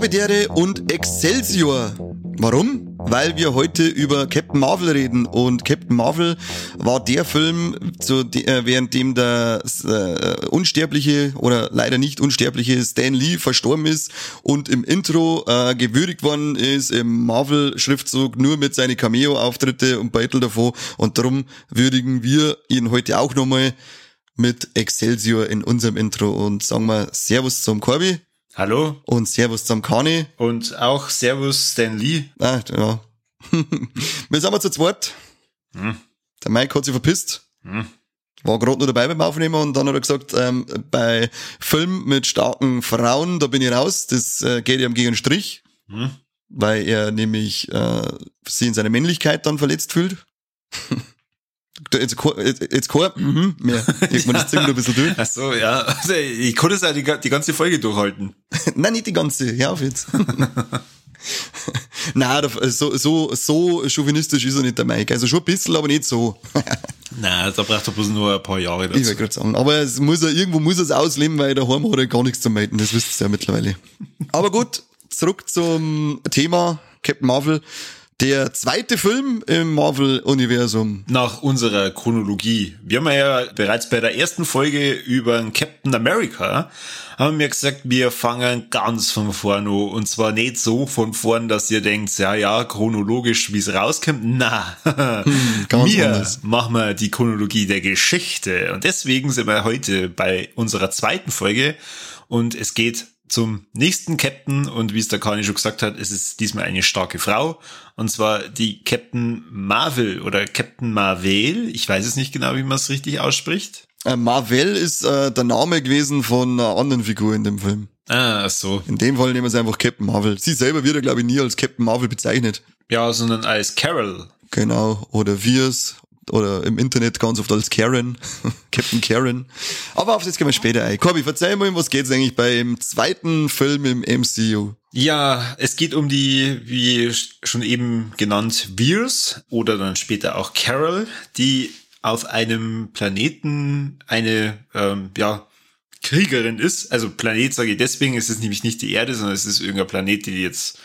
Habedere und Excelsior. Warum? Weil wir heute über Captain Marvel reden. Und Captain Marvel war der Film, zu, äh, während dem der äh, unsterbliche oder leider nicht unsterbliche Stan Lee verstorben ist und im Intro äh, gewürdigt worden ist im Marvel-Schriftzug nur mit seinen Cameo-Auftritte und Beitel davor. Und darum würdigen wir ihn heute auch nochmal mit Excelsior in unserem Intro. Und sagen wir Servus zum Corby. Hallo. Und Servus zum Kani. Und auch Servus Stan Lee. Ah, ja. wir sind mal zu zweit. Hm. Der Mike hat sich verpisst. Hm. War gerade nur dabei beim Aufnehmen und dann hat er gesagt, ähm, bei Film mit starken Frauen, da bin ich raus, das äh, geht ihm gegen den Strich. Hm. Weil er nämlich äh, sie in seiner Männlichkeit dann verletzt fühlt. Jetzt, jetzt, kein, mhm, mehr. Irgendwann ja. das Ding ein bisschen durch. Ach so, ja. Also, ich konnte es auch die, die ganze Folge durchhalten. Nein, nicht die ganze. Hör auf jetzt. Nein, so, so, so chauvinistisch ist er nicht der Mike. Also schon ein bisschen, aber nicht so. Nein, da braucht er bloß nur ein paar Jahre dazu. Ich wollte gerade sagen. Aber es muss er, irgendwo muss er es ausleben, weil daheim hat er gar nichts zu melden. Das wisst ihr ja mittlerweile. aber gut, zurück zum Thema Captain Marvel. Der zweite Film im Marvel-Universum. Nach unserer Chronologie. Wir haben ja bereits bei der ersten Folge über Captain America haben wir gesagt, wir fangen ganz von vorne an. Und zwar nicht so von vorn, dass ihr denkt, ja, ja, chronologisch, wie es rauskommt. Na, hm, wir anders. machen wir die Chronologie der Geschichte. Und deswegen sind wir heute bei unserer zweiten Folge. Und es geht zum nächsten Captain und wie es der Kani schon gesagt hat, es ist diesmal eine starke Frau und zwar die Captain Marvel oder Captain Marvel. Ich weiß es nicht genau, wie man es richtig ausspricht. Äh, Marvel ist äh, der Name gewesen von einer anderen Figur in dem Film. Ah, so. In dem Fall nehmen wir sie einfach Captain Marvel. Sie selber wird ja, glaube ich, nie als Captain Marvel bezeichnet. Ja, sondern als Carol. Genau, oder Wirs oder im Internet ganz oft als Karen, Captain Karen. Aber auf das gehen wir später ein. Corby, verzeih mal, was geht's eigentlich beim zweiten Film im MCU? Ja, es geht um die, wie schon eben genannt, Veers oder dann später auch Carol, die auf einem Planeten eine, ähm, ja, Kriegerin ist. Also Planet sage ich deswegen, es ist nämlich nicht die Erde, sondern es ist irgendein Planet, die jetzt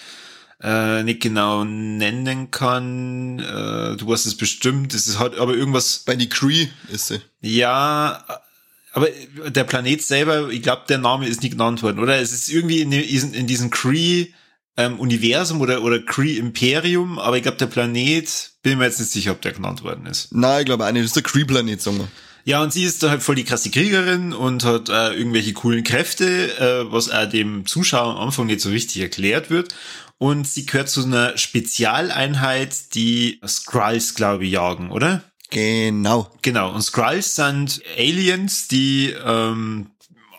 äh, nicht genau nennen kann. Äh, du hast es bestimmt. Es ist halt aber irgendwas. Bei die Cree ist sie. Ja, aber der Planet selber, ich glaube, der Name ist nicht genannt worden, oder? Es ist irgendwie in, in, in diesem Cree ähm, Universum oder, oder Cree Imperium, aber ich glaube, der Planet, bin mir jetzt nicht sicher, ob der genannt worden ist. Nein, ich glaube auch nicht. Das ist der Cree-Planet, sagen wir. Ja, und sie ist da halt voll die krasse Kriegerin und hat äh, irgendwelche coolen Kräfte, äh, was auch dem Zuschauer am Anfang nicht so richtig erklärt wird und sie gehört zu einer Spezialeinheit, die Skrulls, glaube ich, jagen, oder? Genau. Genau. Und Skrulls sind Aliens, die ähm,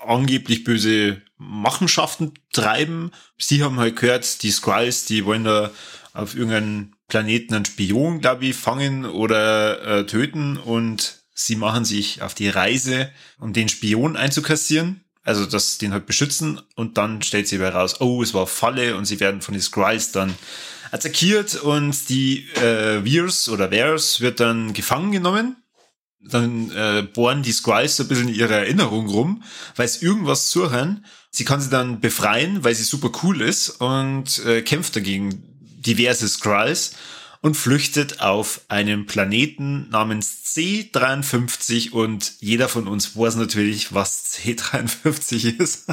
angeblich böse Machenschaften treiben. Sie haben halt gehört, die Skrulls, die wollen da auf irgendeinem Planeten einen Spion, glaube ich, fangen oder äh, töten und sie machen sich auf die Reise, um den Spion einzukassieren also das den halt beschützen und dann stellt sie heraus, oh, es war Falle und sie werden von den Skrulls dann attackiert und die äh, Veers oder Veers wird dann gefangen genommen. Dann äh, bohren die Skrulls so ein bisschen in ihrer Erinnerung rum, weil es irgendwas suchen. Sie kann sie dann befreien, weil sie super cool ist und äh, kämpft dagegen diverse Skrulls und flüchtet auf einen Planeten namens C53 und jeder von uns weiß natürlich, was C53 ist.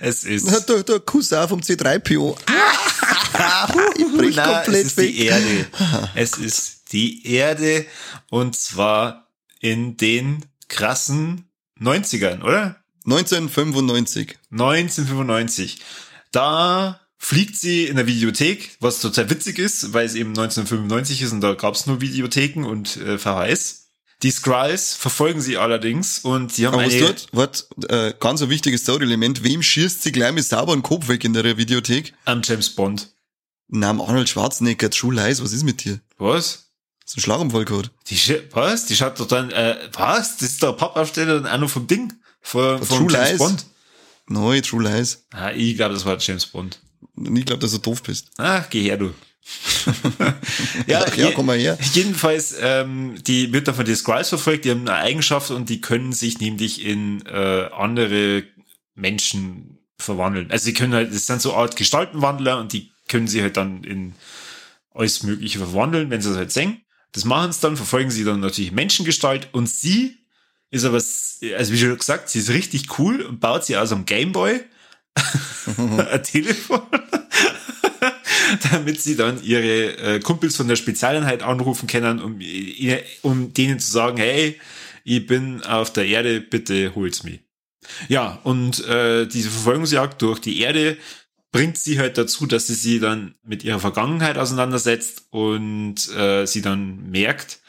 es ist der, der Cousin vom C3PO. ich brich Na, komplett es ist weg. die Erde. Es ist die Erde und zwar in den krassen 90ern, oder? 1995. 1995. Da fliegt sie in der Videothek, was total witzig ist, weil es eben 1995 ist und da gab es nur Videotheken und äh, VHS. Die Skrulls verfolgen sie allerdings und sie haben Aber eine... Was dort, wat, äh, ganz ein wichtiges Story-Element, wem schießt sie gleich mit sauberen Kopf weg in der Videothek? Am James Bond. Na, am Arnold Schwarzenegger, True Lies, was ist mit dir? Was? So ein Schlaganfall gehabt. Die, was? Die schaut doch dann, äh, was? Das ist ein Pappaufsteller und einer vom Ding. Von, von True James Lies. Bond. Nein, True Lies. Ah, ich glaube, das war James Bond. Und ich glaube, dass du doof bist. Ah, geh her, du. ja, Ach ja, komm mal her. Jedenfalls, ähm, die wird dann von den Skrulls verfolgt, die haben eine Eigenschaft und die können sich nämlich in äh, andere Menschen verwandeln. Also sie können halt, das sind so Art Gestaltenwandler und die können sie halt dann in alles Mögliche verwandeln, wenn sie es halt sehen. Das machen sie dann, verfolgen sie dann natürlich Menschengestalt und sie ist aber, also wie schon gesagt, sie ist richtig cool und baut sie aus einem Gameboy ein Telefon damit sie dann ihre äh, Kumpels von der Spezialeinheit anrufen können, um, ihr- um denen zu sagen, hey, ich bin auf der Erde, bitte holt's mich. Ja, und äh, diese Verfolgungsjagd durch die Erde bringt sie halt dazu, dass sie sie dann mit ihrer Vergangenheit auseinandersetzt und äh, sie dann merkt,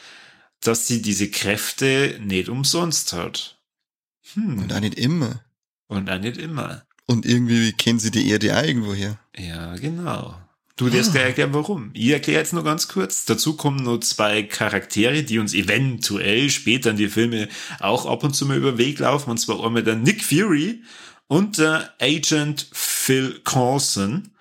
dass sie diese Kräfte nicht umsonst hat. Hm. Und auch nicht immer. Und auch nicht immer. Und irgendwie kennen sie die Erde auch irgendwo her. Ja, genau. Du wirst gleich erklären, warum. Ich erkläre jetzt nur ganz kurz. Dazu kommen nur zwei Charaktere, die uns eventuell später in die Filme auch ab und zu mal über den Weg laufen. Und zwar einmal der Nick Fury und der Agent Phil Coulson,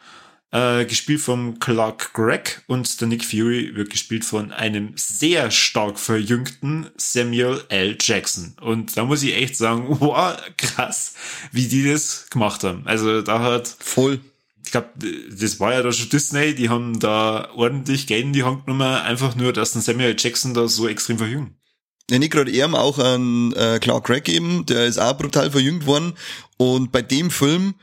äh, gespielt vom Clark Gregg. Und der Nick Fury wird gespielt von einem sehr stark verjüngten Samuel L. Jackson. Und da muss ich echt sagen, wow, krass, wie die das gemacht haben. Also da hat Voll. ich glaube, das war ja da schon Disney, die haben da ordentlich Geld in die Hand genommen, einfach nur, dass den Samuel Jackson da so extrem verjüngen. Ja, nicht gerade er, auch an äh, Clark Gregg eben, der ist auch brutal verjüngt worden. Und bei dem Film,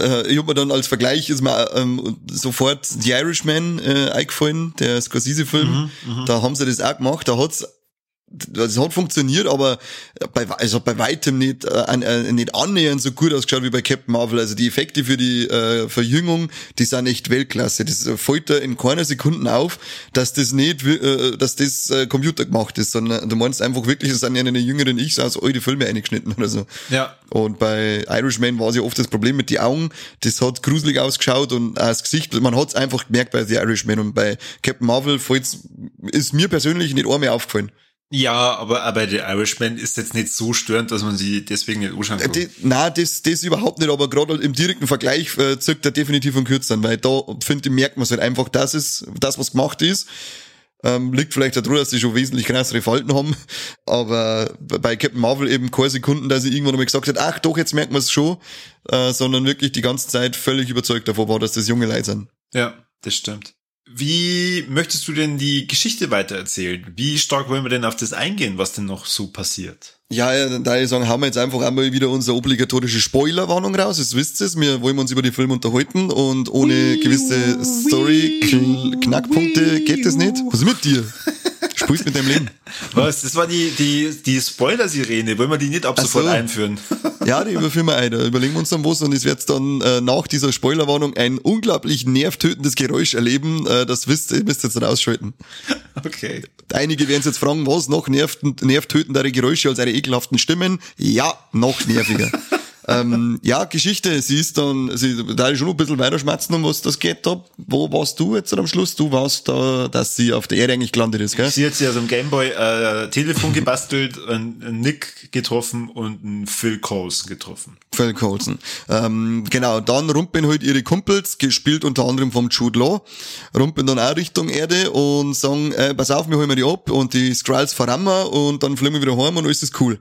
äh, ich hab mir dann als Vergleich ist mir ähm, sofort The Irishman äh, eingefallen, der Scorsese-Film. da haben sie das auch gemacht, da hat's das hat funktioniert, aber bei, also bei weitem nicht, äh, äh, nicht annähernd so gut ausgeschaut wie bei Captain Marvel. Also die Effekte für die äh, Verjüngung, die sind echt Weltklasse. Das äh, fällt da in keiner Sekunde auf, dass das nicht, äh, dass das äh, Computer gemacht ist, sondern du meinst einfach wirklich, es sind ja eine jüngeren Ich aus alte Filme eingeschnitten oder so. Ja. Und bei Irishman war es ja oft das Problem mit den Augen. Das hat gruselig ausgeschaut und auch das Gesicht, man hat es einfach gemerkt bei The Irishman und bei Captain Marvel ist mir persönlich nicht einmal aufgefallen. Ja, aber, aber der Irishman ist jetzt nicht so störend, dass man sie deswegen nicht anschauen Äh, kann. die, na, das, das überhaupt nicht, aber gerade im direkten Vergleich äh, zirkt er definitiv von kürzeren, weil da finde ich, merkt man es halt einfach, das ist das, was gemacht ist. Ähm, liegt vielleicht daran, dass sie schon wesentlich krassere Falten haben, aber bei Captain Marvel eben keine Sekunden, dass sie irgendwann einmal gesagt hat, ach doch, jetzt merkt man es schon, äh, sondern wirklich die ganze Zeit völlig überzeugt davon war, dass das junge Leute sind. Ja, das stimmt. Wie möchtest du denn die Geschichte weitererzählen? Wie stark wollen wir denn auf das eingehen, was denn noch so passiert? Ja, ja, dann da ich sagen, haben wir jetzt einfach einmal wieder unsere obligatorische Spoilerwarnung raus. Jetzt wisst ihr es, wir wollen uns über die Filme unterhalten und ohne gewisse Story-Knackpunkte geht das nicht. Was ist mit dir? Spielst mit deinem Leben. Was? Das war die, die, die Spoiler-Sirene. Wollen wir die nicht ab sofort so. einführen? Ja, die überführen wir ein. Da überlegen wir uns dann was und es wird dann äh, nach dieser Spoilerwarnung ein unglaublich nervtötendes Geräusch erleben. Äh, das wisst ihr, müsst ihr jetzt dann ausschalten. Okay. Einige werden sich jetzt fragen, was noch nervt, nervtötendere Geräusche als ihre ekelhaften Stimmen? Ja, noch nerviger. ähm, ja, Geschichte, sie ist dann, sie, da ist schon ein bisschen weiter schmerzen, um was das geht da. Wo warst du jetzt am Schluss? Du warst da, dass sie auf der Erde eigentlich gelandet ist, gell? Sie hat sich aus dem Gameboy äh, Telefon gebastelt, einen Nick getroffen und einen Phil Coulson getroffen. Phil Coulson. Ähm, genau, dann rumpeln halt ihre Kumpels, gespielt unter anderem vom Jude Law, rumpeln dann auch Richtung Erde und sagen, äh, pass auf, wir holen wir die ab und die Skrulls wir und dann fliegen wir wieder heim und alles ist cool.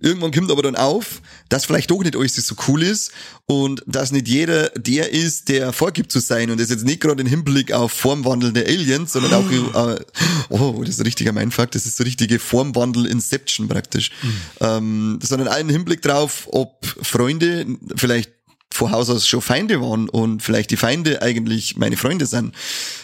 Irgendwann kommt aber dann auf, dass vielleicht doch nicht alles so cool ist und dass nicht jeder der ist, der vorgibt zu sein und das jetzt nicht gerade im Hinblick auf formwandelnde Aliens, sondern auch, äh, oh, das ist ein richtiger Mindfuck, das ist so richtige Formwandel-Inception praktisch, ähm, sondern einen Hinblick drauf, ob Freunde vielleicht vor Haus aus schon Feinde waren und vielleicht die Feinde eigentlich meine Freunde sind.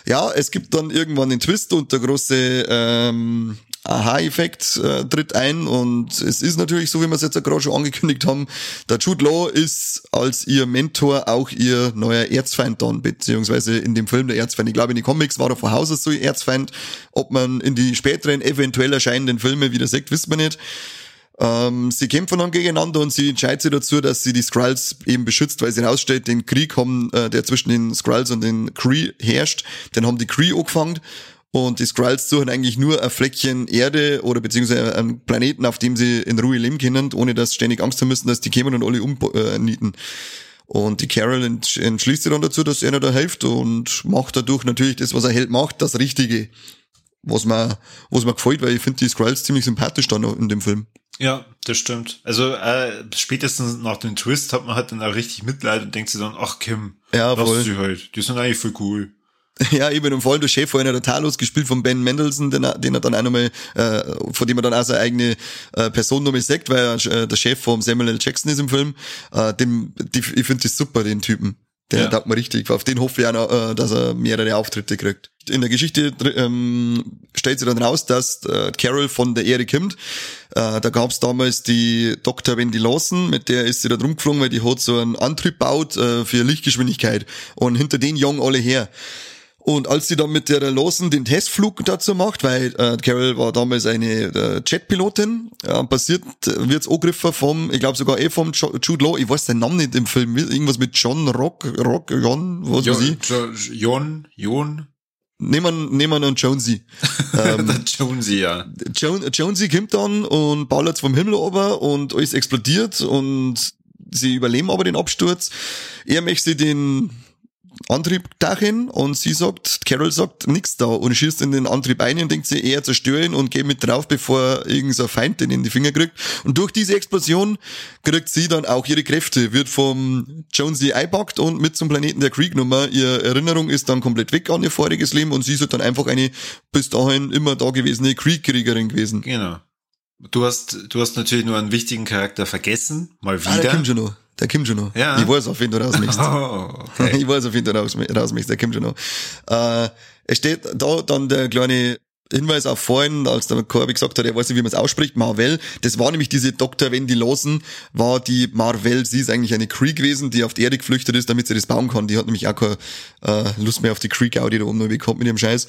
Ja, es gibt dann irgendwann den Twist und der große ähm, Aha-Effekt äh, tritt ein und es ist natürlich so, wie wir es jetzt gerade schon angekündigt haben, der Jude Law ist als ihr Mentor auch ihr neuer Erzfeind dann, beziehungsweise in dem Film der Erzfeind. Ich glaube, in den Comics war er vor Haus aus so ihr Erzfeind. Ob man in die späteren eventuell erscheinenden Filme wieder sieht, wissen wir nicht. Ähm, sie kämpfen dann gegeneinander und sie entscheidet sich dazu, dass sie die Skrulls eben beschützt, weil sie herausstellt, den Krieg haben, äh, der zwischen den Skrulls und den Kree herrscht, den haben die Kree angefangen Und die Skrulls suchen eigentlich nur ein Fleckchen Erde oder beziehungsweise einen Planeten, auf dem sie in Ruhe leben können, ohne dass ständig Angst haben müssen, dass die kämen und alle umnieten. Und die Carol entschließt sich dann dazu, dass er da hilft und macht dadurch natürlich das, was er hält, macht, das Richtige. Was mir, was mir gefällt, weil ich finde die Skrulls ziemlich sympathisch dann in dem Film. Ja, das stimmt. Also äh, spätestens nach dem Twist hat man halt dann auch richtig Mitleid und denkt sich dann, ach Kim, ja, lass sie halt. Die sind eigentlich voll cool. Ja, eben, und vor allem der Chef vorhin der Talos gespielt von Ben Mendelssohn, den, er, den er dann auch nochmal, äh, von dem er dann auch seine eigene äh, Person nochmal sagt, weil er äh, der Chef vom Samuel L. Jackson ist im Film. Äh, dem, die, ich finde das super, den Typen. Der ja. taugt mir richtig. Auf den hoffe ich auch noch, äh, dass er mehrere Auftritte kriegt. In der Geschichte ähm, stellt sich dann raus, dass äh, Carol von der Ehre kommt. Äh, da gab's damals die Dr. Wendy Lawson, mit der ist sie da rumgeflogen, weil die hat so einen Antrieb baut äh, für Lichtgeschwindigkeit. Und hinter den jagen alle her. Und als sie dann mit der Lawson den Testflug dazu macht, weil äh, Carol war damals eine äh, Jetpilotin, äh, passiert wird's angegriffen vom, ich glaube sogar eh vom Jude Law, ich weiß seinen Namen nicht im Film, irgendwas mit John Rock, Rock, John, was jo, weiß ich. John, John. Nehmen, nehmen an Jonesy. ähm, Jonesy, ja. Jo Jonesy kommt dann und ballert vom Himmel runter und alles explodiert und sie überleben aber den Absturz. Er möchte den Antrieb dahin und sie sagt, Carol sagt nix da und schießt in den Antrieb ein und denkt sie eher zerstören und geht mit drauf, bevor irgendein Feind den in die Finger kriegt. Und durch diese Explosion kriegt sie dann auch ihre Kräfte, wird vom Jonesy eingepackt und mit zum Planeten der Creek Nummer. Ihre Erinnerung ist dann komplett weg an ihr voriges Leben und sie ist dann einfach eine bis dahin immer da gewesene Creek-Kriegerin gewesen. Genau. Du hast, du hast natürlich nur einen wichtigen Charakter vergessen, mal wieder. Ah, der kommt schon noch. Der kommt schon noch. Ja. Ich weiß, auf wen du rausmachst. Oh, okay. Ich weiß, auf wen du rausmachst. Der kommt schon noch. Äh, es steht da dann der kleine Hinweis auf vorhin, als der Corby gesagt hat, er weiß nicht, wie man es ausspricht, Marvel. Das war nämlich diese Dr. Wendy Lawson, war die Marvel. Sie ist eigentlich eine Creek gewesen, die auf die Erde geflüchtet ist, damit sie das bauen kann. Die hat nämlich auch keine äh, Lust mehr auf die Creek Audi da oben noch bekommen mit ihrem Scheiß.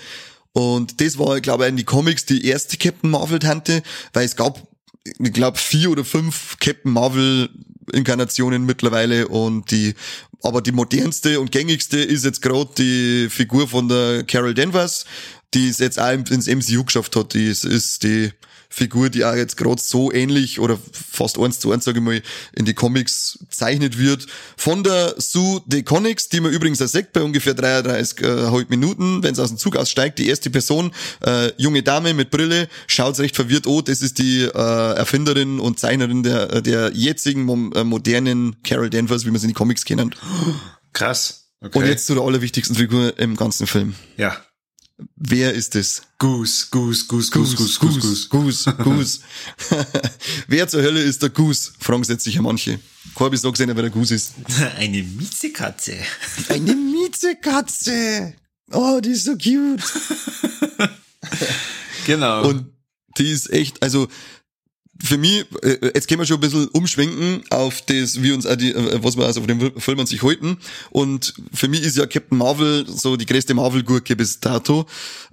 Und das war, glaube ich, in die Comics die erste Captain Marvel-Tante, weil es gab, ich glaube, vier oder fünf Captain Marvel Inkarnationen mittlerweile und die, aber die modernste und gängigste ist jetzt gerade die Figur von der Carol Danvers, die es jetzt auch ins MCU geschafft hat. Die ist, ist die Figur, die auch jetzt gerade so ähnlich oder fast eins zu eins, sage ich mal, in die Comics zeichnet wird. Von der Sue de Conics, die man übrigens sagt bei ungefähr 33 äh, Minuten, wenn es aus dem Zug aussteigt, die erste Person, äh, junge Dame mit Brille, schaut recht verwirrt, oh, das ist die äh, Erfinderin und Zeichnerin der, der jetzigen äh, modernen Carol Danvers, wie man sie in die Comics kennt. Krass. Okay. Und jetzt zu der allerwichtigsten Figur im ganzen Film. Ja. Wer ist es? Goose, Goose, Goose, Goose, Goose, Goose, Goose, Goose, Goose. Wer zur Hölle ist der Goose? Fragen sich ja manche. Corby sagt gesehen, wer der Goose ist. Eine Miezekatze. Eine Miezekatze. Oh, die ist so cute. genau. Und die ist echt, also für mich, äh, jetzt können wir schon ein bisschen umschwenken auf das, wie uns, äh, was wir also auf dem Film an sich halten. Und für mich ist ja Captain Marvel so die größte Marvel-Gurke bis dato.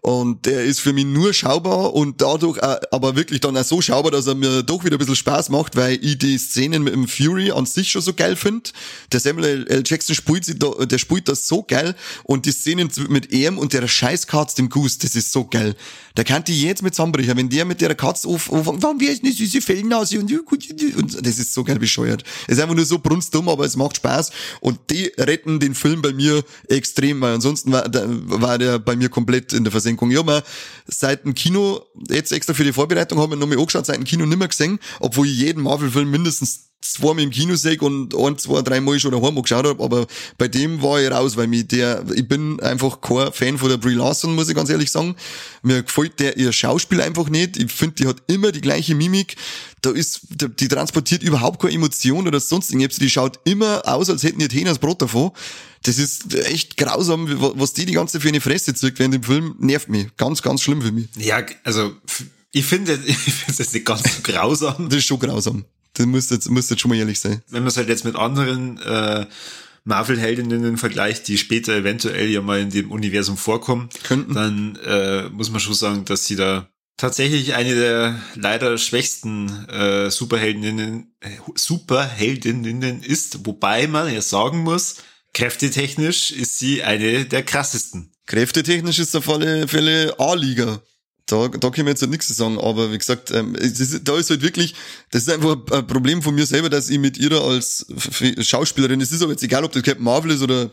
Und der ist für mich nur schaubar und dadurch auch, aber wirklich dann auch so schaubar, dass er mir doch wieder ein bisschen Spaß macht, weil ich die Szenen mit dem Fury an sich schon so geil finde. Der Samuel L. Jackson spielt, sie da, der spielt das so geil und die Szenen mit ihm und der Scheißkatz, dem Goose, das ist so geil. Der kann die jetzt mit zusammenbrechen, wenn der mit der Katze auf, auf warum wäre ich eine süße Fellnase und, und das ist so geil bescheuert. Es ist einfach nur so brunstdumm, aber es macht Spaß und die retten den Film bei mir extrem, weil ansonsten war, der, war der bei mir komplett in der Versenkung. Ich habe mir seit dem Kino, jetzt extra für die Vorbereitung, habe ich noch mal angeschaut, seit dem Kino nimmer gesehen, obwohl ich jeden Marvel-Film mindestens zweimal im Kino sehe und ein, zwei, dreimal schon daheim geschaut habe, aber bei dem war ich raus, weil mich der, ich bin einfach kein Fan von der Brie Larson, muss ich ganz ehrlich sagen. Mir gefällt der ihr Schauspiel einfach nicht. Ich finde, die hat immer die gleiche Mimik. Da ist, die, transportiert überhaupt keine Emotion oder sonst irgendwas. Die schaut immer aus, als hätten die Hähne das Brot davon. Das ist echt grausam, was die die ganze für eine Fresse zirkt während dem Film, nervt mich. Ganz, ganz schlimm für mich. Ja, also, ich finde, ich finde es nicht ganz so grausam. das ist schon grausam. Das müsste jetzt, müsste jetzt schon mal ehrlich sein. Wenn man es halt jetzt mit anderen äh, Marvel-Heldinnen vergleicht, die später eventuell ja mal in dem Universum vorkommen, Könnten. dann äh, muss man schon sagen, dass sie da tatsächlich eine der leider schwächsten äh, Superheldinnen, Superheldinnen ist, wobei man ja sagen muss, kräftetechnisch ist sie eine der krassesten. Kräftetechnisch ist auf alle Fälle A-Liga. Da, da kann man jetzt halt nichts sagen, aber wie gesagt, ähm, es ist, da ist halt wirklich, das ist einfach ein Problem von mir selber, dass ich mit ihrer als Schauspielerin, es ist aber jetzt egal, ob das Captain Marvel ist oder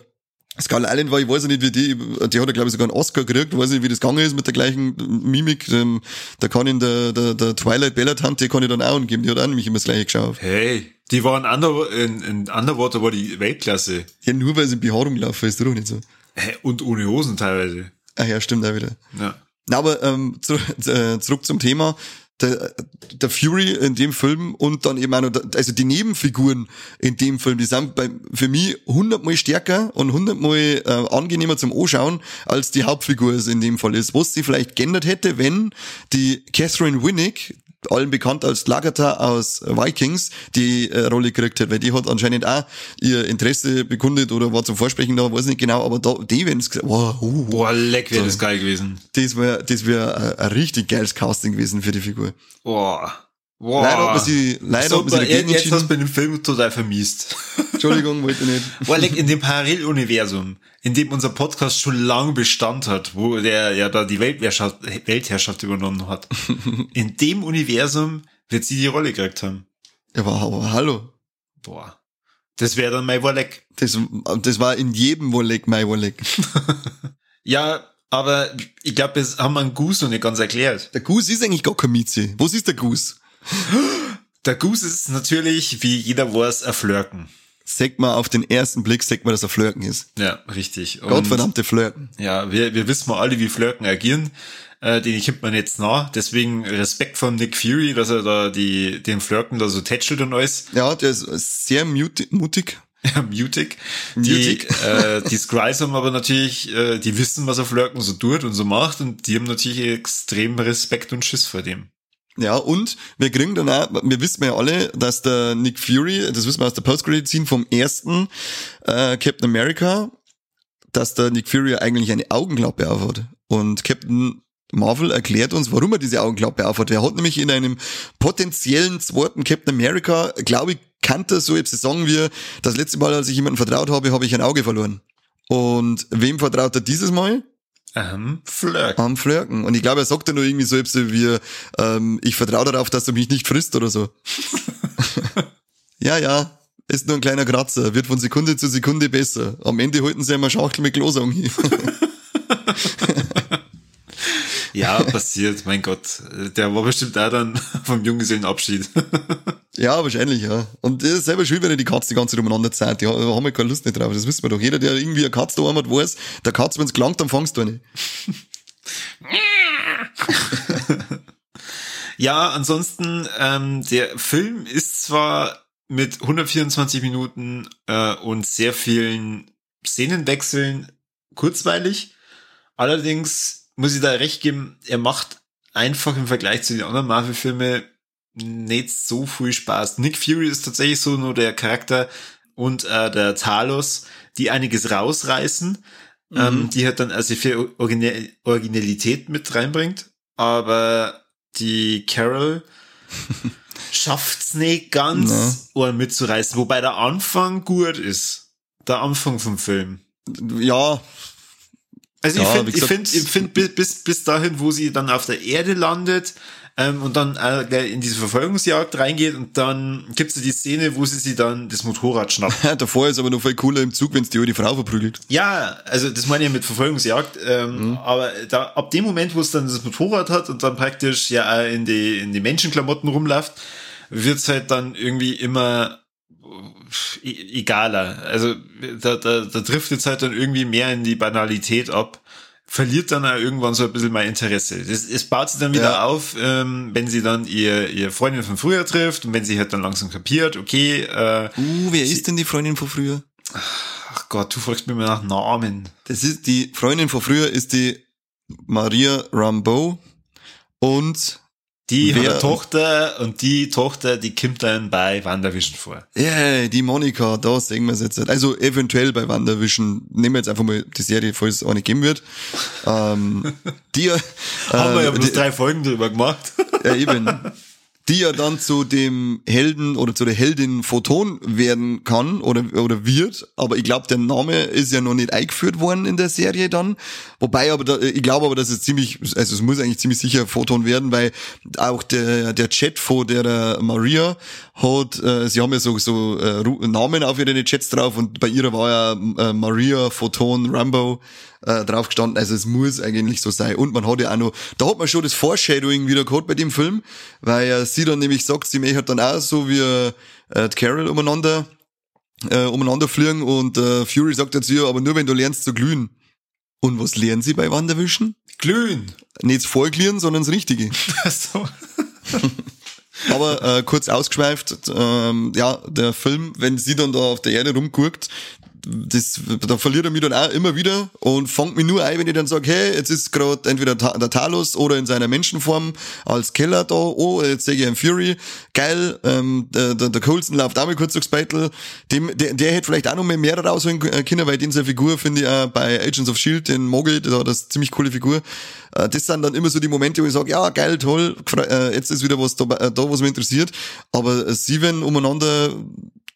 Scarlett Island war, ich weiß ja nicht, wie die, die hat ja, glaube ich, sogar einen Oscar gekriegt, ich weiß nicht, wie das gegangen ist mit der gleichen Mimik, ähm, da kann ihn der, der, der Twilight Bella Tante kann ich dann auch angeben, die hat auch nämlich immer das gleiche geschaut. Hey, die waren Under, in, in Underwater war die Weltklasse. Ja, nur weil sie in Behaarung laufen, ist doch nicht so. Hä, Und ohne Hosen teilweise. Ah ja, stimmt auch wieder. Ja. Na, aber ähm, zu, äh, zurück zum Thema. Der, der Fury in dem Film und dann eben auch noch, also die Nebenfiguren in dem Film, die sind bei, für mich hundertmal stärker und hundertmal äh, angenehmer zum Anschauen, als die Hauptfigur es in dem Fall ist. Was sie vielleicht geändert hätte, wenn die Catherine Winnick, allen bekannt als Lagertha aus Vikings, die äh, Rolle gekriegt hat, weil die hat anscheinend auch ihr Interesse bekundet oder war zum Vorsprechen da, weiß nicht genau, aber da, die, wenn es gesagt, wow, uh, Boah, leck, wäre das geil gewesen. das wäre das wär ein, ein richtig geiles Casting gewesen für die Figur. Boah. Boah. Leider hat man sie, leider so, hat man sie dagegen jetzt hast entschieden. du bei dem Film total vermiest. Entschuldigung, wollte ich nicht. Boah, leck, in dem Paralleluniversum, in dem unser Podcast schon lang Bestand hat, wo der ja da die Weltherrschaft, Weltherrschaft übernommen hat. In dem Universum wird sie die Rolle gekriegt haben. Ja, aber, aber hallo. Boah. Das wäre dann mein Wolleck. Das, das war in jedem Wolleck mein Wolleck. Ja, aber ich glaube, das haben wir einen Goose noch nicht ganz erklärt. Der Goose ist eigentlich gar kein Mieze. Was ist der Goose? Der Goose ist natürlich, wie jeder weiß, ein Flirken. Sagt man auf den ersten Blick, sagt man, dass er Flirken ist. Ja, richtig. Und Gottverdammte Flirken. Ja, wir, wir wissen mal alle, wie Flirken agieren. Äh, den kommt man jetzt nah. Deswegen Respekt von Nick Fury, dass er da die, den Flirken da so tätschelt und alles. Ja, der ist sehr muti- mutig. Ja, mutig. Die, Mutig. äh, die Skrulls haben aber natürlich, äh, die wissen, was er Flirken so tut und so macht und die haben natürlich extrem Respekt und Schiss vor dem. Ja, und wir kriegen dann auch, wir wissen ja alle, dass der Nick Fury, das wissen wir aus der Post-Credit-Scene vom ersten äh, Captain America, dass der Nick Fury eigentlich eine Augenklappe aufhat. Und Captain Marvel erklärt uns, warum er diese Augenklappe aufhat. Er hat nämlich in einem potenziellen zweiten Captain America, glaube ich, kannte so etwas sagen wir, das letzte Mal, als ich jemandem vertraut habe, habe ich ein Auge verloren. Und wem vertraut er dieses Mal? Ähm, Flirk. am Flirken. Und ich glaube, er sagt ja nur irgendwie so etwas wie, ähm, ich vertraue darauf, dass du mich nicht frisst oder so. ja, ja, ist nur ein kleiner Kratzer, wird von Sekunde zu Sekunde besser. Am Ende halten sie einmal Schachtel mit Klosang hin. Ja, passiert, mein Gott. Der war bestimmt auch dann vom Junggesellenabschied. ja, wahrscheinlich, ja. Und das ist selber schön, wenn er die Katze die ganze Zeit umeinander zahlt. Die haben halt keine Lust nicht drauf. Das wissen wir doch. Jeder, der irgendwie eine Katze daheim hat, weiß, der Katze, wenn's gelangt, dann fangst du eine. Ja, ansonsten, ähm, der Film ist zwar mit 124 Minuten äh, und sehr vielen Szenenwechseln kurzweilig, allerdings muss ich da recht geben, er macht einfach im Vergleich zu den anderen Marvel-Filmen nicht so viel Spaß. Nick Fury ist tatsächlich so nur der Charakter und äh, der Talos, die einiges rausreißen, ähm, die halt dann also viel Original Originalität mit reinbringt, aber die Carol schafft's nicht ganz, Ohren mitzureißen, wobei der Anfang gut ist. Der Anfang vom Film. Ja, Also ich finde, ich finde, ich finde bis, bis, bis dahin, wo sie dann auf der Erde landet ähm, und dann äh, in diese Verfolgungsjagd reingeht und dann gibt's ja die Szene, wo sie sie dann das Motorrad schnappt. davor ist aber noch viel cooler im Zug, wenn's die alte Frau verprügelt. Ja, also das meine ich mit Verfolgungsjagd, ähm, aber da, ab dem Moment, wo es dann das Motorrad hat und dann praktisch ja in die, in die Menschenklamotten rumläuft, wird's halt dann irgendwie immer egaler. Also da, da, da driftet halt dann irgendwie mehr in die Banalität ab. Verliert dann auch irgendwann so ein bisschen mein Interesse. Das, es baut sich dann wieder Ja. auf, ähm, wenn sie dann ihr, ihr Freundin von früher trifft und wenn sie halt dann langsam kapiert, okay, äh, Uh, wer ist denn die Freundin von früher? ach Gott, du fragst mich mal nach Namen. Das ist die Freundin von früher ist die Maria Rambeau und Die hat Wer- eine Tochter und die Tochter, die kommt dann bei WandaVision vor. yeah, die Monika, da sehen wir es jetzt. Also eventuell bei WandaVision, nehmen wir jetzt einfach mal die Serie, falls es eine geben wird. ähm, die, äh, Haben wir ja bloß die, drei Folgen drüber gemacht. ja, eben. die ja dann zu dem Helden oder zu der Heldin Photon werden kann oder, oder wird. Aber ich glaube, der Name ist ja noch nicht eingeführt worden in der Serie dann. Wobei aber, da, ich glaube aber, dass es ziemlich, also es muss eigentlich ziemlich sicher Photon werden, weil auch der, der Chat von der Maria hat, äh, sie haben ja so, so äh, Namen auf ihren Chats drauf und bei ihrer war ja äh, Maria, Photon, Rambo äh, drauf gestanden. Also es muss eigentlich so sein. Und man hat ja auch noch, da hat man schon das Foreshadowing wieder gehabt bei dem Film, weil äh, sie dann nämlich sagt, sie möchte dann auch so wie äh, Carol umeinander äh, umeinander fliegen und äh, Fury sagt dazu, ja, aber nur wenn du lernst zu glühen. Und was lernen sie bei Wanderwischen? Glühen. Nicht das Vorglühen, sondern das Richtige. Ach so. Aber äh, kurz ausgeschweift, ähm, ja, der Film, wenn sie dann da auf der Erde rumguckt, das, da verliert er mich dann auch immer wieder und fängt mich nur ein, wenn ich dann sage, hey, jetzt ist gerade entweder der Talos oder in seiner Menschenform als Keller da, oh, jetzt sehe ich einen Fury, geil, ähm, der, der, Coulson läuft auch mal kurz durchs Battle, dem, der, der hätte vielleicht auch noch mehr, mehr rausholen können, weil den seine Figur finde ich auch bei Agents of S.H.I.E.L.D., den Mogel, das hat eine ziemlich coole Figur, äh, das sind dann immer so die Momente, wo ich sage, ja, geil, toll, äh, jetzt ist wieder was da, äh, da was mich interessiert, aber sie, wenn umeinander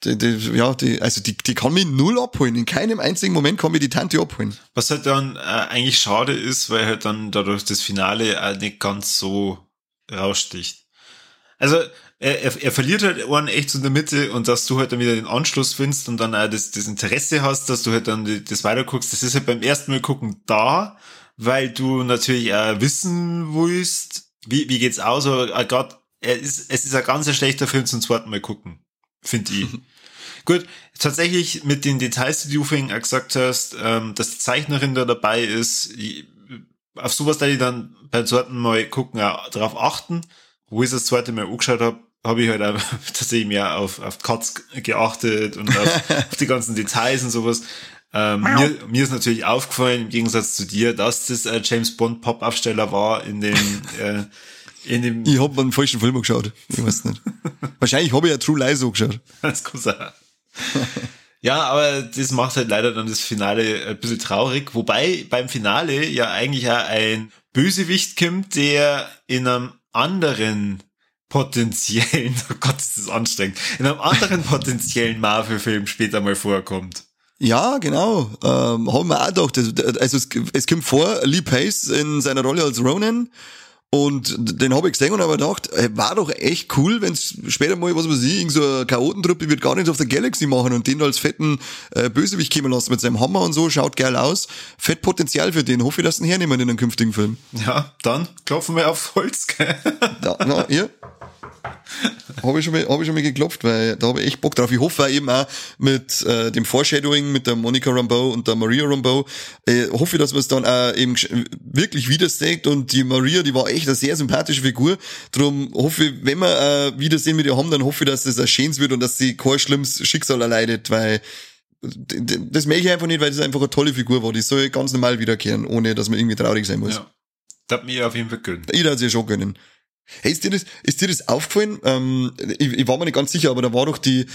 die, die, ja, die, also die, die kann mich null abholen. In keinem einzigen Moment kann mich die Tante abholen. Was halt dann äh, eigentlich schade ist, weil halt dann dadurch das Finale auch nicht ganz so raussticht. Also er, er, er verliert halt einen echt so in der Mitte und dass du halt dann wieder den Anschluss findest und dann auch das, das Interesse hast, dass du halt dann die, das weiterguckst, das ist halt beim ersten Mal gucken da, weil du natürlich auch wissen willst, wie, wie geht's aus, aber äh, gerade er ist, es ist ein ganz schlechter Film zum zweiten Mal gucken, finde ich. Gut, tatsächlich mit den Details, die du vorhin gesagt hast, ähm, dass die Zeichnerin da dabei ist, auf sowas da ich dann beim zweiten Mal gucken auch darauf achten. Wo ich das zweite Mal angeschaut habe, habe ich halt auch tatsächlich mehr auf, auf Cuts geachtet und auf, auf die ganzen Details und sowas. Ähm, mir, mir ist natürlich aufgefallen, im Gegensatz zu dir, dass das äh, James Bond Pop-Aufsteller war in dem, äh, in dem. Ich habe einen falschen Film geschaut. Ich weiß nicht. Wahrscheinlich habe ich ja True Lies so geschaut. Das kann sein. ja, aber das macht halt leider dann das Finale ein bisschen traurig. Wobei beim Finale ja eigentlich auch ein Bösewicht kommt, der in einem anderen potenziellen, oh Gott, ist das anstrengend, in einem anderen potenziellen Marvel-Film später mal vorkommt. Ja, genau. Ähm, haben wir auch gedacht. Also es, es kommt vor, Lee Pace in seiner Rolle als Ronan und den habe ich gesehen und habe gedacht, war doch echt cool, wenn es später mal, was weiß ich, irgend so eine Chaotentruppe wird gar nichts auf der Galaxy machen und den als fetten äh, Bösewicht kommen lassen mit seinem Hammer und so, schaut geil aus. Fett Potenzial für den. Hoffe ich, dass ihn hernehmen in einem künftigen Film. Ja, dann klopfen wir auf Holz, gell? Da, na, ja habe ich, schon mal, hab ich schon mal geklopft, weil da habe ich echt Bock drauf. Ich hoffe eben auch mit äh, dem Foreshadowing mit der Monica Rambeau und der Maria Rambeau, äh, hoffe ich, dass man es dann auch eben wirklich widersteckt und die Maria, die war echt eine sehr sympathische Figur. Drum hoffe ich, wenn wir äh, Wiedersehen mit ihr haben, dann hoffe ich, dass das ein schönes wird und dass sie kein schlimmes Schicksal erleidet, weil das möchte ich einfach nicht, weil das einfach eine tolle Figur war. Die soll ganz normal wiederkehren, ohne dass man irgendwie traurig sein muss. Ja. Das hat mir auf jeden Fall gönnen. Ich darf ja schon gönnen. Hey, ist dir das, ist dir das aufgefallen? Ähm, ich, ich war mir nicht ganz sicher, aber da war doch die,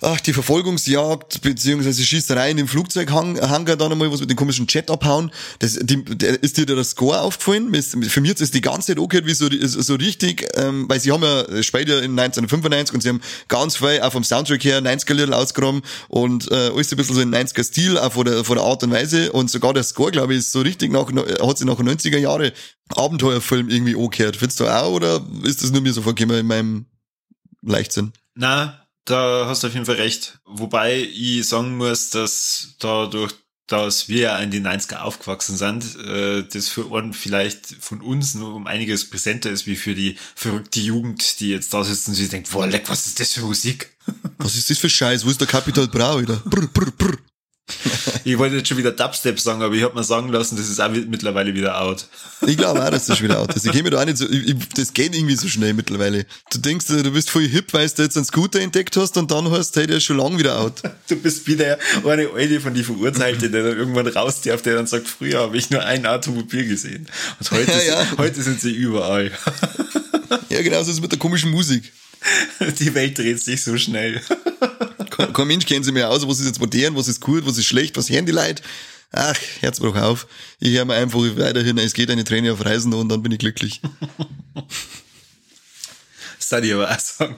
ach, die Verfolgungsjagd beziehungsweise Schießerei in dem Flugzeughangar dann einmal was mit dem komischen Jet abhauen. Das, die, der, ist dir der Score aufgefallen? Für mich hat das die ganze Zeit angehört wie so, so richtig, ähm, weil sie haben ja später in 1995 und sie haben ganz viel auch vom Soundtrack her 90er Lieder ausgeräumt und äh, alles ein bisschen so in 90er Stil, auch von der, von der Art und Weise und sogar der Score, glaube ich, ist so richtig nach, hat sich nach 90er Jahre Abenteuerfilm irgendwie angehört. Findest du auch oder ist das nur mir so vorgekommen in meinem Leichtsinn? Na, da hast du auf jeden Fall recht. Wobei ich sagen muss, dass dadurch, dass wir ja in den 90er aufgewachsen sind, äh, das für einen vielleicht von uns nur um einiges präsenter ist, wie für die verrückte Jugend, die jetzt da sitzen und sich denkt, boah, leck, was ist das für Musik? Was ist das für Scheiß? Wo ist der Capital Bra wieder? Brr, brr, brr ich wollte jetzt schon wieder Dubstep sagen, aber ich habe mir sagen lassen, das ist auch mittlerweile wieder out. Ich glaube auch, dass das wieder out ist. Ich mir da auch nicht so, ich, das geht irgendwie so schnell mittlerweile. Du denkst, du bist voll hip, weil du jetzt einen Scooter entdeckt hast und dann hast, hey, der ist schon lang wieder out. Du bist wieder eine alte von die Verurteilte, der dann irgendwann raus darf, der dann sagt, früher habe ich nur ein Automobil gesehen. Und heute, ja, ja. heute sind sie überall. ja, genau so ist es mit der komischen Musik. Die Welt dreht sich so schnell. Kein, Mensch kennt sich mehr aus, was ist jetzt modern, was ist gut, was ist schlecht, was die Leute. Ach, Herzbruch auf. Ich höre mir einfach weiterhin, es geht eine Träne auf Reisen und dann bin ich glücklich. Das darf ich aber auch sagen.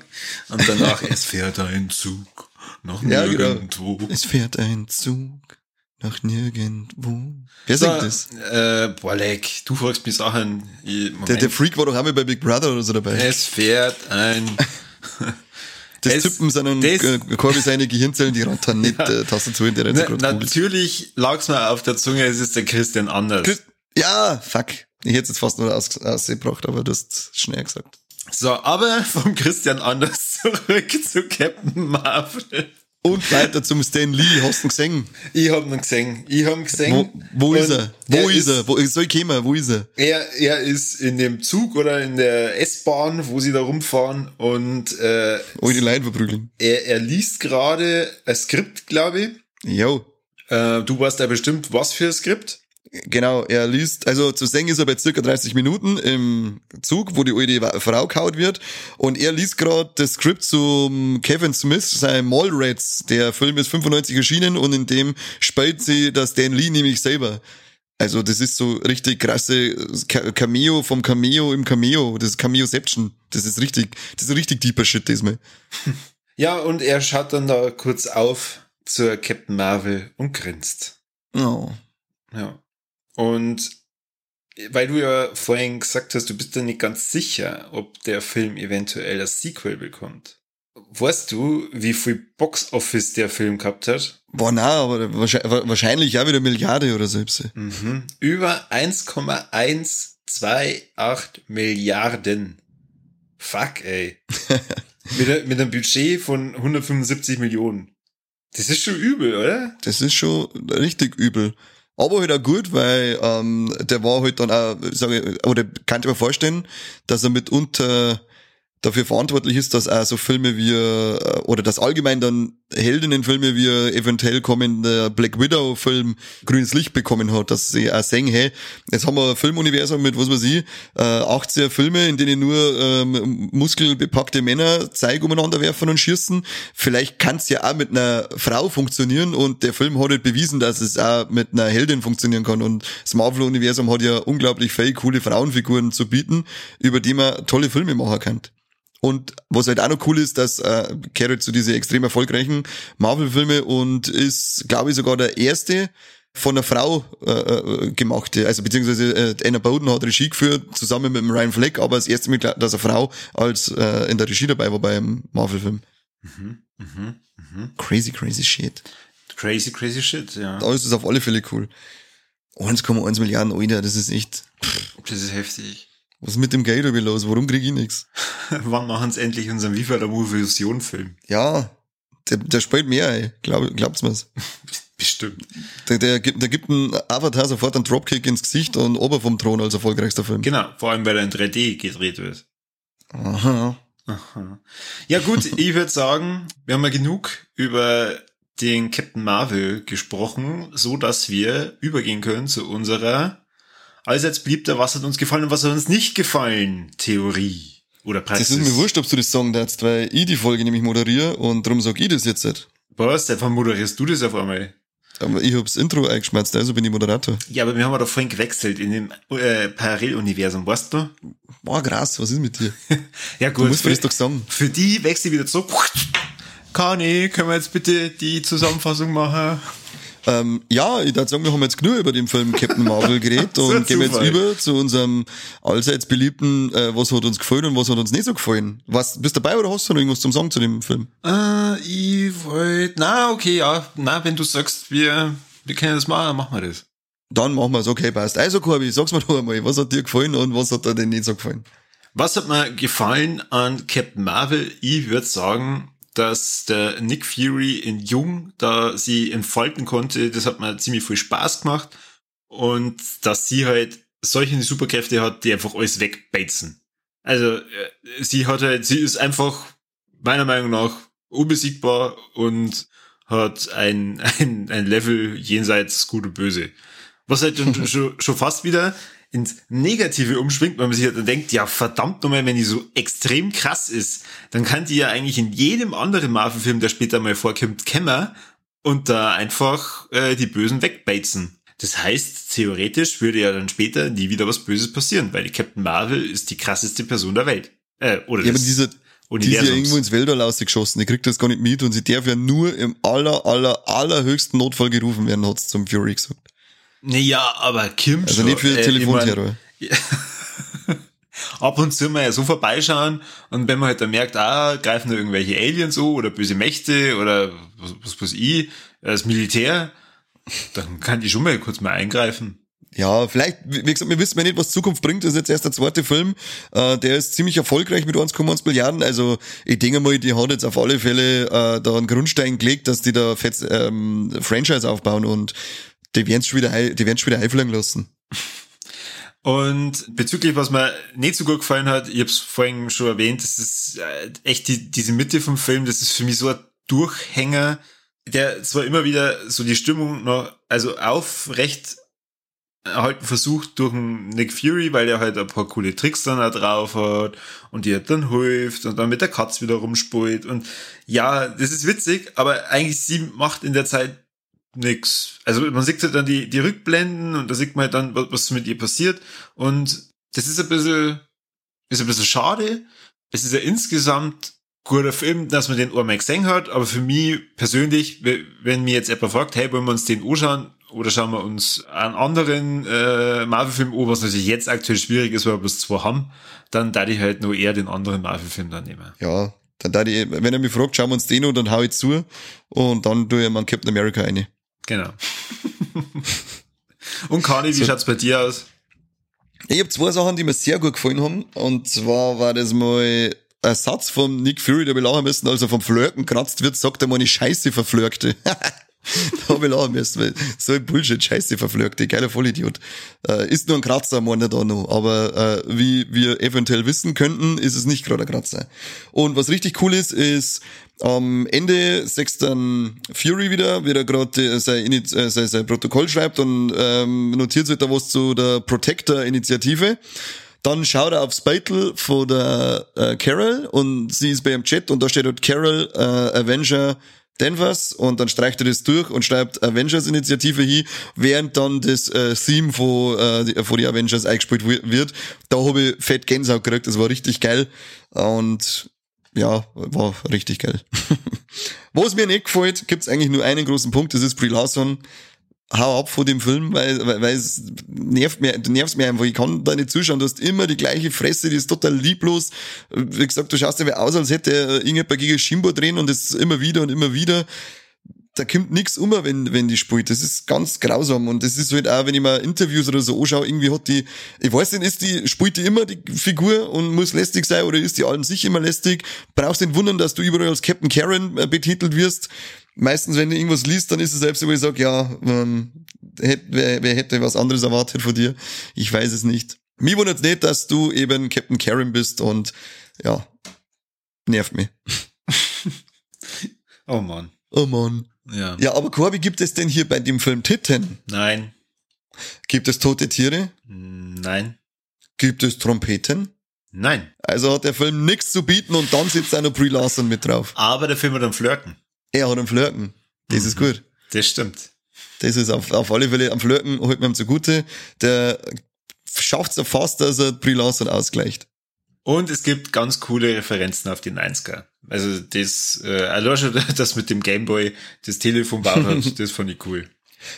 Und danach, es fährt ein Zug nach Ja, genau. nirgendwo. Es fährt ein Zug nach nirgendwo. Wer So, singt das? Äh, boah, leck, du fragst mich Sachen. Ich. Der, der Freak war doch auch mal bei Big Brother oder so dabei. es fährt ein... das es- Tippen seinen das- Korbi seine Gehirnzellen, die rattern nicht äh, Tastatur, in der er googelt. natürlich lag's mir auf der Zunge, es ist der Christian Anders. Chris- Ja, fuck. Ich hätte es jetzt fast nur aus, ausgebracht, aber du hast schnell gesagt. So, aber vom Christian Anders zurück zu Captain Marvel. Und weiter zum Stan Lee, hast du ihn gesehen? Ich hab ihn gesehen. Ich hab ihn gesehen. Wo, wo ist er? Wo ist er? Wo soll ich kommen? Wo ist er? Er, er ist in dem Zug oder in der S-Bahn, wo sie da rumfahren und äh, Oh, die Leine verprügeln. er, er liest gerade ein Skript, glaube ich. Jo. Äh, du weißt ja bestimmt, was für ein Skript. Genau, er liest, also zu singen ist er bei circa 30 Minuten im Zug, wo die alte Frau kaut wird. Und er liest gerade das Skript zum Kevin Smith, sein Mallrats. Der Film ist 95 erschienen und in dem spielt sie das Dan Lee nämlich selber. Also das ist so richtig krasse Ca- Cameo vom Cameo im Cameo. Das ist Cameoception. Das ist richtig, das ist richtig deeper Shit diesmal. Ja, und er schaut dann da kurz auf zur Captain Marvel und grinst. Oh. Ja. Und weil du ja vorhin gesagt hast, du bist dir nicht ganz sicher, ob der Film eventuell das Sequel bekommt. Weißt du, wie viel Box-Office der Film gehabt hat? Boah, na, aber wahrscheinlich, auch wieder Milliarde oder selbst. Mhm. Über 1,128 Milliarden. Fuck, ey. mit, mit einem Budget von 175 Millionen. Das ist schon übel, oder? Das ist schon richtig übel. Aber halt auch gut, weil ähm, der war halt dann auch, sage ich, oder kann ich mir vorstellen, dass er mitunter dafür verantwortlich ist, dass auch so Filme wie, äh, oder dass allgemein dann Heldinnenfilme wie eventuell kommender Black Widow Film grünes Licht bekommen hat, dass sie auch sagen, hey, jetzt haben wir ein Filmuniversum mit, was weiß ich, äh, 80er Filme, in denen nur ähm, muskelbepackte Männer Zeug umeinander werfen und schießen. Vielleicht kann es ja auch mit einer Frau funktionieren und der Film hat halt bewiesen, dass es auch mit einer Heldin funktionieren kann und das Marvel-Universum hat ja unglaublich viele coole Frauenfiguren zu bieten, über die man tolle Filme machen kann. Und was halt auch noch cool ist, dass äh, gehört halt zu diese extrem erfolgreichen Marvel-Filme und ist, glaube ich, sogar der erste von einer Frau äh, äh, gemachte, also beziehungsweise äh, Anna Bowden hat Regie geführt, zusammen mit dem Ryan Fleck, aber das erste Mal, dass eine Frau als äh, in der Regie dabei war beim Marvel-Film. Mhm, mhm, mhm. Crazy, crazy shit. Crazy, crazy shit, ja. Da ist es auf alle Fälle cool. 1,1 Milliarden Euro, das ist echt, Das ist heftig. Was ist mit dem über los? Warum krieg ich nix? Wann machen sie endlich unseren Viva la Vision-Film? Ja, der, der spielt mehr, ey. Glaub, glaubt's mir's. Bestimmt. Der, der, gibt, der gibt einen Avatar sofort einen Dropkick ins Gesicht und ober vom Thron als erfolgreichster Film. Genau, vor allem, weil er in 3D gedreht wird. Aha. Aha. Ja gut, ich würde sagen, wir haben ja genug über den Captain Marvel gesprochen, so dass wir übergehen können zu unserer allseits beliebter, was hat uns gefallen und was hat uns nicht gefallen, Theorie oder Praxis. Das ist mir wurscht, ob du das sagen darfst, weil ich die Folge nämlich moderiere und darum sag ich das jetzt nicht. Was? Wann moderierst du das auf einmal? Aber ich hab's Intro eingeschmerzt, also bin ich Moderator. Ja, aber wir haben ja doch vorhin gewechselt in dem äh, Paralleluniversum, weißt du? Boah, krass, was ist mit dir? Ja Du musst mir das doch sagen. Für die wechsel ich wieder zurück. Kani, können wir jetzt bitte die Zusammenfassung machen? Ähm, ja, ich würde sagen, wir haben jetzt genug über den Film Captain Marvel geredet und gehen jetzt über zu unserem allseits beliebten, äh, was hat uns gefallen und was hat uns nicht so gefallen. Was, bist du dabei oder hast du noch irgendwas zum Sagen zu dem Film? Äh, ich wollte, na, okay, ja, na, wenn du sagst, wir, wir können das machen, dann machen wir das. Dann machen wir es, okay, passt. Also, Corby, sag's mir doch einmal, was hat dir gefallen und was hat dir denn nicht so gefallen? Was hat mir gefallen an Captain Marvel? Ich würde sagen, dass der Nick Fury in Jung da sie entfalten konnte, das hat mir ziemlich viel Spaß gemacht. Und dass sie halt solche Superkräfte hat, die einfach alles wegbeizen. Also, äh, sie hat halt, sie ist einfach, meiner Meinung nach, unbesiegbar und hat ein, ein, ein Level jenseits gut und böse. Was halt schon, schon fast wieder ins Negative umschwingt, weil man sich halt dann denkt, ja verdammt nochmal, wenn die so extrem krass ist, dann kann die ja eigentlich in jedem anderen Marvel-Film, der später mal vorkommt, kämmer und da einfach äh, die Bösen wegbeizen. Das heißt, theoretisch würde ja dann später nie wieder was Böses passieren, weil die Captain Marvel ist die krasseste Person der Welt. Äh, oder Ja, aber des dieser, die ist ja irgendwo ins Weltall rausgeschossen. Die kriegt das gar nicht mit und sie darf ja nur im aller, aller, allerhöchsten Notfall gerufen werden, hat's zum Fury gesagt. Naja, aber Kim Also nicht für äh, Telefonterror. ich mein, Ab und zu mal ja so vorbeischauen und wenn man halt dann merkt, ah, greifen da irgendwelche Aliens so oder böse Mächte oder was, was weiß ich, äh, das Militär, dann kann die schon mal kurz mal eingreifen. Ja, vielleicht, wie gesagt, wir wissen ja nicht, was Zukunft bringt. Das ist jetzt erst der zweite Film. Äh, der ist ziemlich erfolgreich mit 1,1 Milliarden. Also ich denke mal, die hat jetzt auf alle Fälle äh, da einen Grundstein gelegt, dass die da fett, ähm, Franchise aufbauen und die werden schon wieder, die werden schon wieder einfliegen lassen. Und bezüglich, was mir nicht so gut gefallen hat, ich habe es vorhin schon erwähnt, das ist äh, echt die, diese Mitte vom Film, das ist für mich so ein Durchhänger, der zwar immer wieder so die Stimmung noch, also aufrecht erhalten versucht durch Nick Fury, weil er halt ein paar coole Tricks dann auch drauf hat und die hat dann hilft und dann mit der Katz wieder rumspielt und ja, das ist witzig, aber eigentlich sie macht in der Zeit nix. Also man sieht halt dann die, die Rückblenden und da sieht man halt dann, was, was mit ihr passiert und das ist ein bisschen, ist ein bisschen schade. Es ist ja insgesamt guter Film, dass man den einmal gesehen hat, aber für mich persönlich, we- wenn mir jetzt jemand fragt, hey, wollen wir uns den anschauen oder schauen wir uns einen anderen äh, Marvel-Film an, was natürlich jetzt aktuell schwierig ist, weil wir bloß zwei haben, dann da ich halt nur eher den anderen Marvel-Film dann nehmen. Ja, dann da die, wenn er mich fragt, schauen wir uns den an, dann hau ich zu und dann tue ich mal Captain America rein. Genau. Und Kani, wie So. schaut's bei dir aus? Ich habe zwei Sachen, die mir sehr gut gefallen haben. Und zwar war das mal ein Satz von Nick Fury, der wir lachen müssen, als er vom Flirken kratzt wird, sagt er mal eine Scheiße verflirkte. da habe ich lachen müssen, so ein Bullshit, Scheiße verflirkte, geiler Vollidiot. Äh, ist nur ein Kratzer, meint er da noch. Aber äh, wie wir eventuell wissen könnten, ist es nicht gerade ein Kratzer. Und was richtig cool ist, ist, am Ende sechst dann Fury wieder, wie er gerade sein, Ini- äh, sein, sein Protokoll schreibt und ähm, notiert sich da was zu der Protector-Initiative. Dann schaut er aufs Beitel von der äh, Carol und sie ist bei ihrem Chat und da steht dort Carol, äh, Avenger Danvers und dann streicht er das durch und schreibt Avengers Initiative hin, während dann das äh, Theme von, äh, von die Avengers eingespielt wi- wird. Da habe ich fett Gänsehaut gekriegt, das war richtig geil und ja, war richtig geil. Was mir nicht gefällt, gibt's eigentlich nur einen großen Punkt, das ist Brie Larson. Hau ab von dem Film, weil, weil, weil es nervt mir, du nervst mir einfach. Ich kann da nicht zuschauen. Du hast immer die gleiche Fresse, die ist total lieblos. Wie gesagt, du schaust ja aus, als hätte irgendjemand gegen Schimbo drehen und das immer wieder und immer wieder. Da kommt nix um, wenn, wenn die spielt. Das ist ganz grausam. Und das ist halt auch, wenn ich mal Interviews oder so anschaue, irgendwie hat die, ich weiß nicht, ist die, spielt die immer die Figur und muss lästig sein oder ist die allem sich immer lästig? Brauchst den wundern, dass du überall als Captain Karen äh, betitelt wirst. Meistens, wenn du irgendwas liest, dann ist es selbst, wo ich sage, ja, ähm, hätt, wer, wer hätte was anderes erwartet von dir? Ich weiß es nicht. Mir wundert nicht, dass du eben Captain Karen bist und ja, nervt mich. Oh Mann. Oh man. Ja. Ja, aber Corby, gibt es denn hier bei dem Film Titten? Nein. Gibt es tote Tiere? Nein. Gibt es Trompeten? Nein. Also hat der Film nichts zu bieten und dann sitzt auch noch Brie Larson mit drauf. Aber der Film hat am Flirten. Er hat einen Flirten. Das ist gut. Das stimmt. Das ist auf, auf alle Fälle am Flirten, holt man ihm zugute. Der schafft es fast, dass er Brie Larson ausgleicht. Und es gibt ganz coole Referenzen auf die 90er. Also das, äh, allein schon das mit dem Gameboy, das Telefon baut hat, das fand ich cool.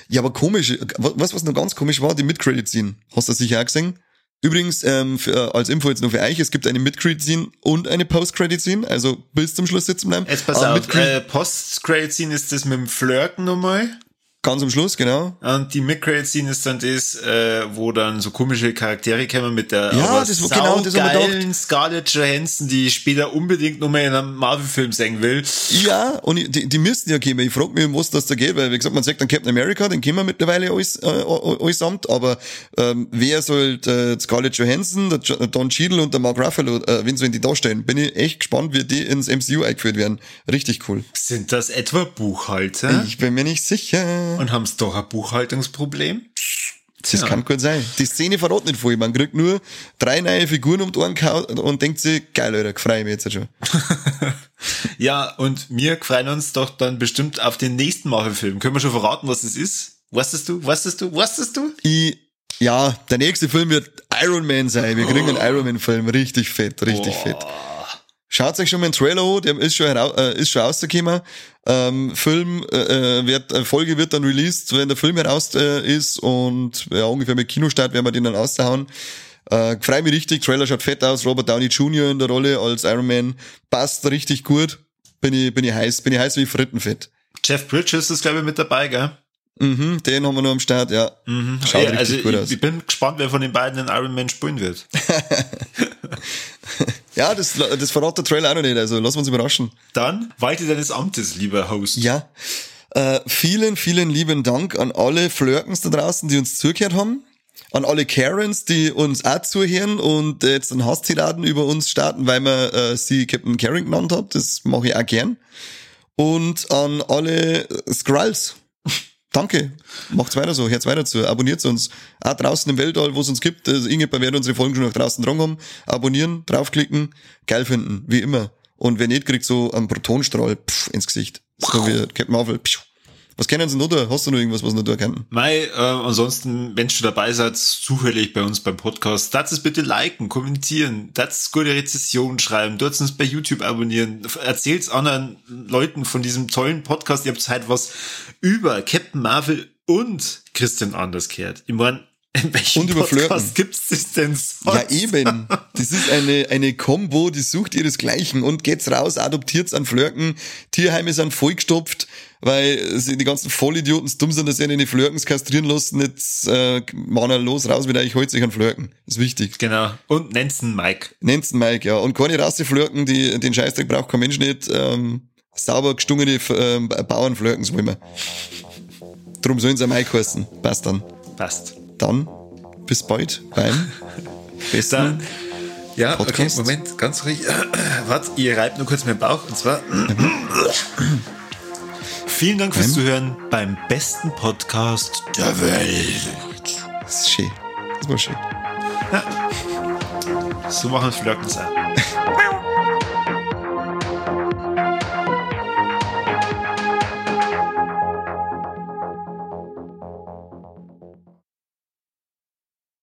Ja, aber komisch, was, was noch ganz komisch war, die Mid-Credit-Scene. Hast du sicher auch gesehen? Übrigens, ähm, für, als Info jetzt nur für euch, es gibt eine Mid-Credit-Scene und eine Post-Credit-Scene, also bis zum Schluss sitzen bleiben. Jetzt pass Aber auf, Mid-Credit- äh, Post-Credit-Scene ist das mit dem Flirten nochmal. Ganz am Schluss, genau. Und die Mid-Credit-Scene ist dann das, äh, wo dann so komische Charaktere kommen mit der Ja, das war- genau, das saugeilen Scarlett Johansson, die ich später unbedingt nochmal in einem Marvel-Film sehen will. Ja, und ich- die, die müssten ja kommen. Ich frage mich, was das da geht, weil, wie gesagt, man sagt dann Captain America, den kennen wir mittlerweile alles, äh, alles samt, aber ähm, wer soll äh, Scarlett Johansson, der Don Cheadle und der Mark Ruffalo, äh, wen sollen die darstellen? Bin ich echt gespannt, wie die ins MCU eingeführt werden. Richtig cool. Sind das etwa Buchhalter? Ich bin mir nicht sicher. Und haben doch ein Buchhaltungsproblem? Das Ja. kann gut sein. Die Szene verrät nicht viel. Man kriegt nur drei neue Figuren um die Ohren und denkt sich, geil, Alter, freue mich jetzt schon. Ja, und wir freuen uns doch dann bestimmt auf den nächsten Marvel-Film. Können wir schon verraten, was es ist? Wusstest du? Wusstest du? Wusstest du? Ich Ja, der nächste Film wird Iron Man sein. Wir kriegen einen Iron Man Film. Richtig fett, richtig Boah. fett. Schaut euch schon mal einen Trailer an, der ist schon, herau äh, ist schon rausgekommen. Ähm, Film, äh, äh, wird, äh, Folge wird dann released, wenn der Film heraus äh, ist und ja, ungefähr mit Kinostart werden wir den dann aushauen. Äh, freue mich richtig, Trailer schaut fett aus, Robert Downey Jr. in der Rolle als Iron Man, passt richtig gut. Bin ich, bin ich heiß, bin ich heiß wie Frittenfett. Jeff Bridges ist, glaube ich, mit dabei, gell? Mhm, den haben wir noch am Start, ja. Mhm. Schaut ja, richtig also gut ich, aus. ich bin gespannt, wer von den beiden den Iron Man spielen wird. Ja, das, das verrat der Trailer auch noch nicht, also lassen wir uns überraschen. Dann walte deines Amtes, lieber Host. Ja. Äh, vielen, vielen lieben Dank an alle Flirkens da draußen, die uns zugehört haben. An alle Karens, die uns auch zuhören und jetzt einen Hasstiraden über uns starten, weil man äh, sie Captain Karen genannt hat. Das mache ich auch gern. Und an alle Skrulls. Danke. Macht's weiter so. Hört's weiter zu. Abonniert uns. Auch draußen im Weltall, wo es uns gibt. Also irgendjemand wird unsere Folgen schon nach draußen dran haben. Abonnieren, draufklicken, geil finden. Wie immer. Und wenn nicht, kriegt so einen Protonstrahl pff, ins Gesicht. So wie Captain Marvel. Pff. Was kennen Sie noch da? Hast du noch irgendwas, was noch da kennen? Mei, äh, ansonsten, wenn du dabei seid, zufällig bei uns beim Podcast, das es bitte liken, kommentieren, das gute Rezession schreiben, dort uns bei YouTube abonnieren, erzählt's anderen Leuten von diesem tollen Podcast, ihr habt halt was über Captain Marvel und Christian Anders gehört. Ich mein, in welchem Und über. Podcast gibt's das denn sonst? Ja, eben. Das ist eine, eine Combo, die sucht ihresgleichen und geht's raus, adoptiert's an Flirken. Tierheime sind vollgestopft, weil sie die ganzen Vollidioten dumm sind, dass sie die Flirkens kastrieren lassen. Jetzt äh, wir los, raus mit euch, holt sich an Flirken. ist wichtig. Genau. Und Nansen Mike. Nennt's Mike, ja. Und keine Rasseflirken, die, den Scheißdreck braucht kein Mensch nicht. Ähm, sauber gestungene ähm, Bauernflirkens wollen wir. Drum sollen sie Mike heißen. Passt dann. Passt. Dann bis bald beim besten. Dann, ja, Podcast. okay, Moment, ganz ruhig. Warte, ihr reibt nur kurz meinen Bauch und zwar. Vielen Dank fürs Beim- Zuhören beim besten Podcast der Welt. Das ist schön. Das war schön. So machen Flirten auch.